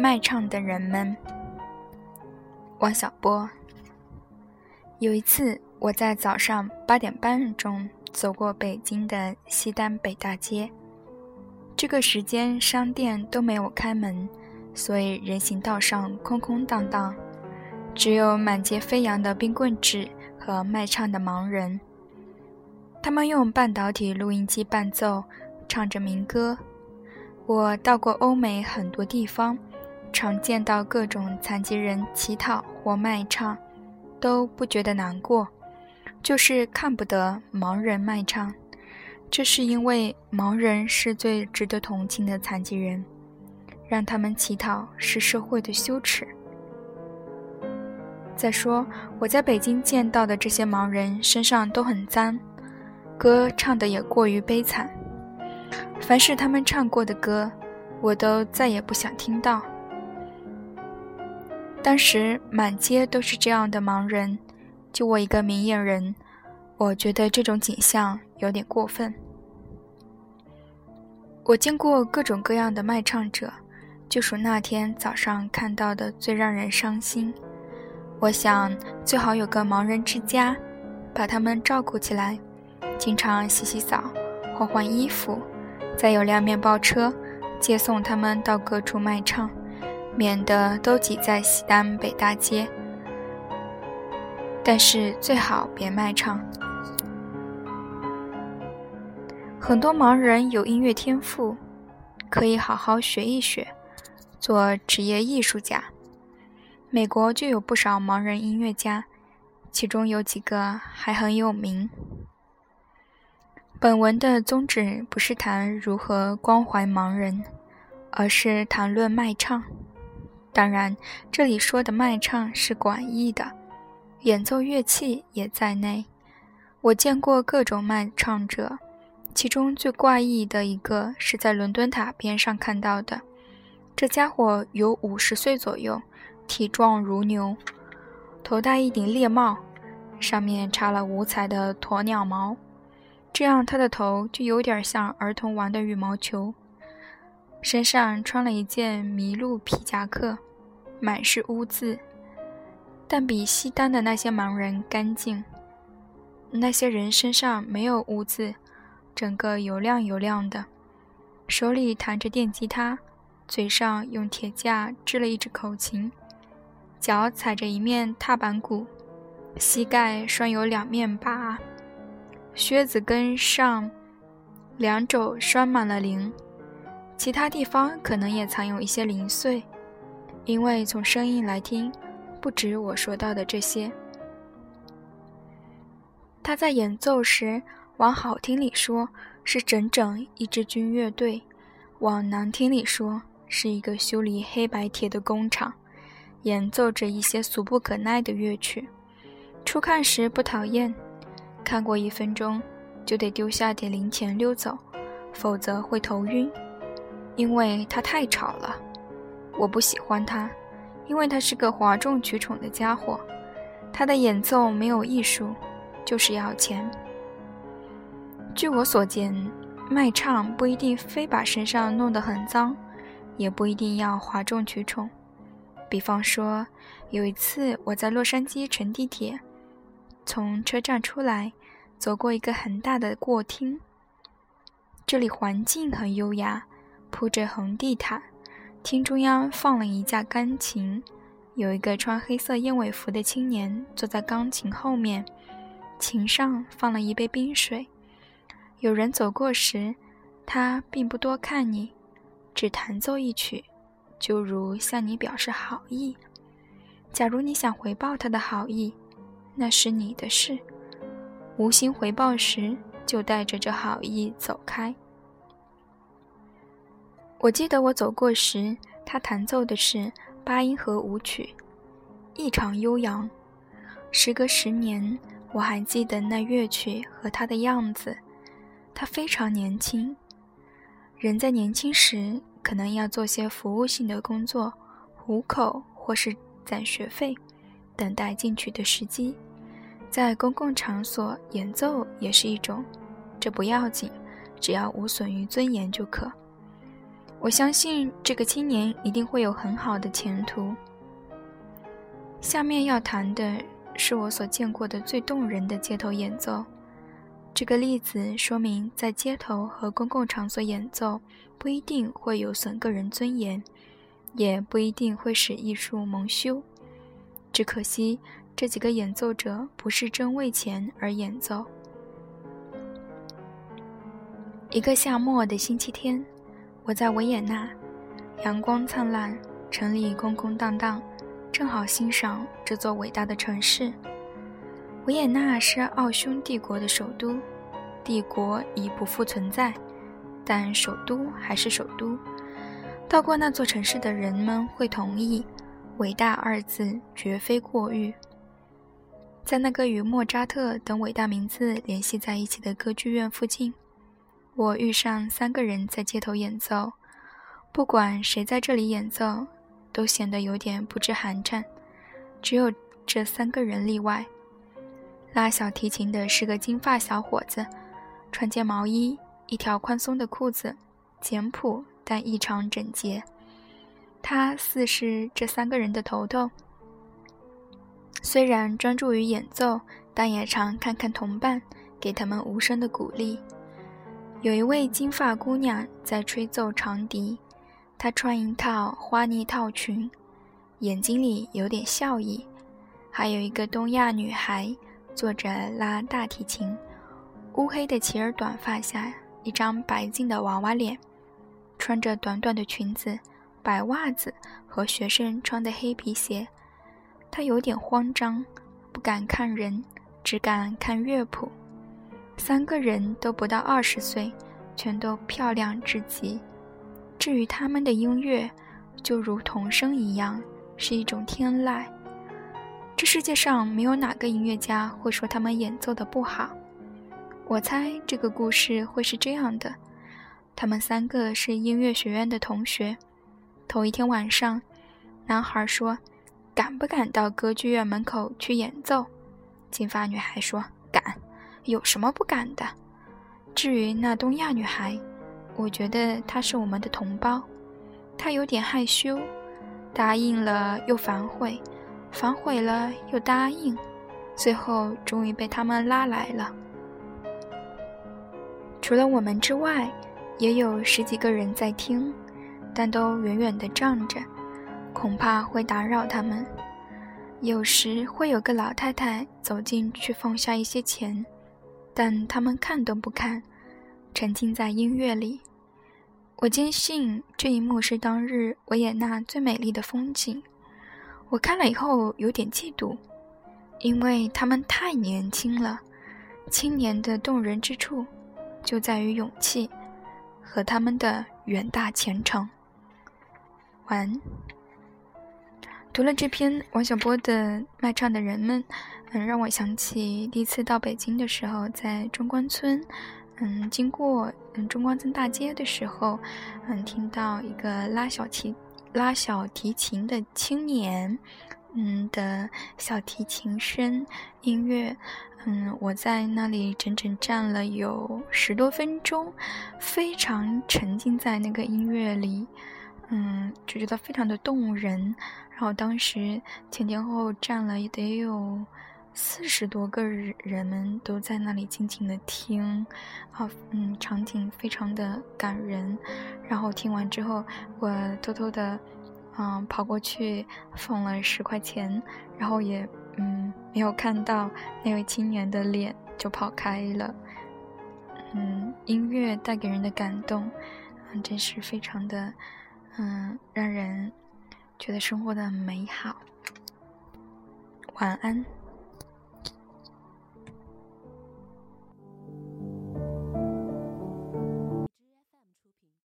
卖唱的人们。王小波。有一次，我在早上八点半钟走过北京的西单北大街，这个时间商店都没有开门，所以人行道上空空荡荡，只有满街飞扬的冰棍纸和卖唱的盲人。他们用半导体录音机伴奏，唱着民歌。我到过欧美很多地方，常见到各种残疾人乞讨或卖唱，都不觉得难过，就是看不得盲人卖唱。这是因为盲人是最值得同情的残疾人，让他们乞讨是社会的羞耻。再说，我在北京见到的这些盲人身上都很脏。歌唱的也过于悲惨，凡是他们唱过的歌，我都再也不想听到。当时满街都是这样的盲人，就我一个明眼人，我觉得这种景象有点过分。我见过各种各样的卖唱者，就属那天早上看到的最让人伤心。我想最好有个盲人之家，把他们照顾起来。经常洗洗澡，换换衣服，再有辆面包车接送他们到各处卖唱，免得都挤在西单北大街。但是最好别卖唱。很多盲人有音乐天赋，可以好好学一学，做职业艺术家。美国就有不少盲人音乐家，其中有几个还很有名。本文的宗旨不是谈如何关怀盲人，而是谈论卖唱。当然，这里说的卖唱是广义的，演奏乐器也在内。我见过各种卖唱者，其中最怪异的一个是在伦敦塔边上看到的。这家伙有五十岁左右，体壮如牛，头戴一顶猎帽，上面插了五彩的鸵鸟毛。这样，他的头就有点像儿童玩的羽毛球。身上穿了一件麋鹿皮夹克，满是污渍，但比西单的那些盲人干净。那些人身上没有污渍，整个油亮油亮的，手里弹着电吉他，嘴上用铁架支了一只口琴，脚踩着一面踏板鼓，膝盖拴有两面把。靴子跟上两肘拴满了铃，其他地方可能也藏有一些零碎，因为从声音来听，不止我说到的这些。他在演奏时，往好听里说是整整一支军乐队，往难听里说是一个修理黑白铁的工厂，演奏着一些俗不可耐的乐曲。初看时不讨厌。看过一分钟，就得丢下点零钱溜走，否则会头晕，因为他太吵了。我不喜欢他，因为他是个哗众取宠的家伙。他的演奏没有艺术，就是要钱。据我所见，卖唱不一定非把身上弄得很脏，也不一定要哗众取宠。比方说，有一次我在洛杉矶乘地铁。从车站出来，走过一个很大的过厅。这里环境很优雅，铺着红地毯。厅中央放了一架钢琴，有一个穿黑色燕尾服的青年坐在钢琴后面，琴上放了一杯冰水。有人走过时，他并不多看你，只弹奏一曲，就如向你表示好意。假如你想回报他的好意，那是你的事，无心回报时就带着这好意走开。我记得我走过时，他弹奏的是八音盒舞曲，异常悠扬。时隔十年，我还记得那乐曲和他的样子。他非常年轻，人在年轻时可能要做些服务性的工作，糊口或是攒学费，等待进取的时机。在公共场所演奏也是一种，这不要紧，只要无损于尊严就可。我相信这个青年一定会有很好的前途。下面要谈的是我所见过的最动人的街头演奏。这个例子说明，在街头和公共场所演奏不一定会有损个人尊严，也不一定会使艺术蒙羞。只可惜，这几个演奏者不是真为钱而演奏。一个夏末的星期天，我在维也纳，阳光灿烂，城里空空荡荡，正好欣赏这座伟大的城市。维也纳是奥匈帝国的首都，帝国已不复存在，但首都还是首都。到过那座城市的人们会同意。伟大二字绝非过誉。在那个与莫扎特等伟大名字联系在一起的歌剧院附近，我遇上三个人在街头演奏。不管谁在这里演奏，都显得有点不知寒颤。只有这三个人例外。拉小提琴的是个金发小伙子，穿件毛衣，一条宽松的裤子，简朴但异常整洁。他似是这三个人的头头，虽然专注于演奏，但也常看看同伴，给他们无声的鼓励。有一位金发姑娘在吹奏长笛，她穿一套花呢套裙，眼睛里有点笑意。还有一个东亚女孩坐着拉大提琴，乌黑的齐耳短发下一张白净的娃娃脸，穿着短短的裙子。白袜子和学生穿的黑皮鞋，他有点慌张，不敢看人，只敢看乐谱。三个人都不到二十岁，全都漂亮至极。至于他们的音乐，就如童声一样，是一种天籁。这世界上没有哪个音乐家会说他们演奏的不好。我猜这个故事会是这样的：他们三个是音乐学院的同学。头一天晚上，男孩说：“敢不敢到歌剧院门口去演奏？”金发女孩说：“，有什么不敢的？”至于那东亚女孩，我觉得她是我们的同胞，她有点害羞，答应了又反悔，反悔了又答应，最后终于被他们拉来了。除了我们之外，也有十几个人在听。但都远远地站着，恐怕会打扰他们。有时会有个老太太走进去放下一些钱，但他们看都不看，沉浸在音乐里。我坚信这一幕是当日维也纳最美丽的风景。我看了以后有点嫉妒，因为他们太年轻了。青年的动人之处，就在于勇气和他们的远大前程。晚安。读了这篇王小波的《卖唱的人们》，嗯，让我想起第一次到北京的时候，在中关村，嗯，经过嗯中关村大街的时候，嗯，听到一个拉小提拉小提琴的青年，嗯的小提琴声音乐，嗯，我在那里整整站了有十多分钟，非常沉浸在那个音乐里。嗯，就觉得非常的动人。然后当时前前后后站了也得有四十多个人，人们都在那里静静的听，啊，嗯，场景非常的感人。然后听完之后，我偷偷的，嗯，跑过去放了十块钱，然后也，嗯，没有看到那位青年的脸，就跑开了。嗯，音乐带给人的感动，嗯，真是非常的。嗯，让人觉得生活的美好。晚安。